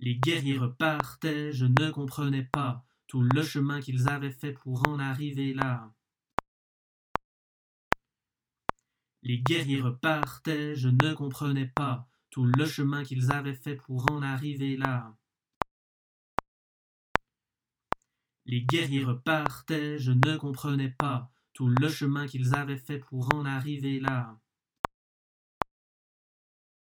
Les guerriers repartaient, je ne comprenais pas tout le chemin qu'ils avaient fait pour en arriver là. Les guerriers repartaient, je ne comprenais pas tout le chemin qu'ils avaient fait pour en arriver là. Les guerriers repartaient, je ne comprenais pas tout le chemin qu'ils avaient fait pour en arriver là.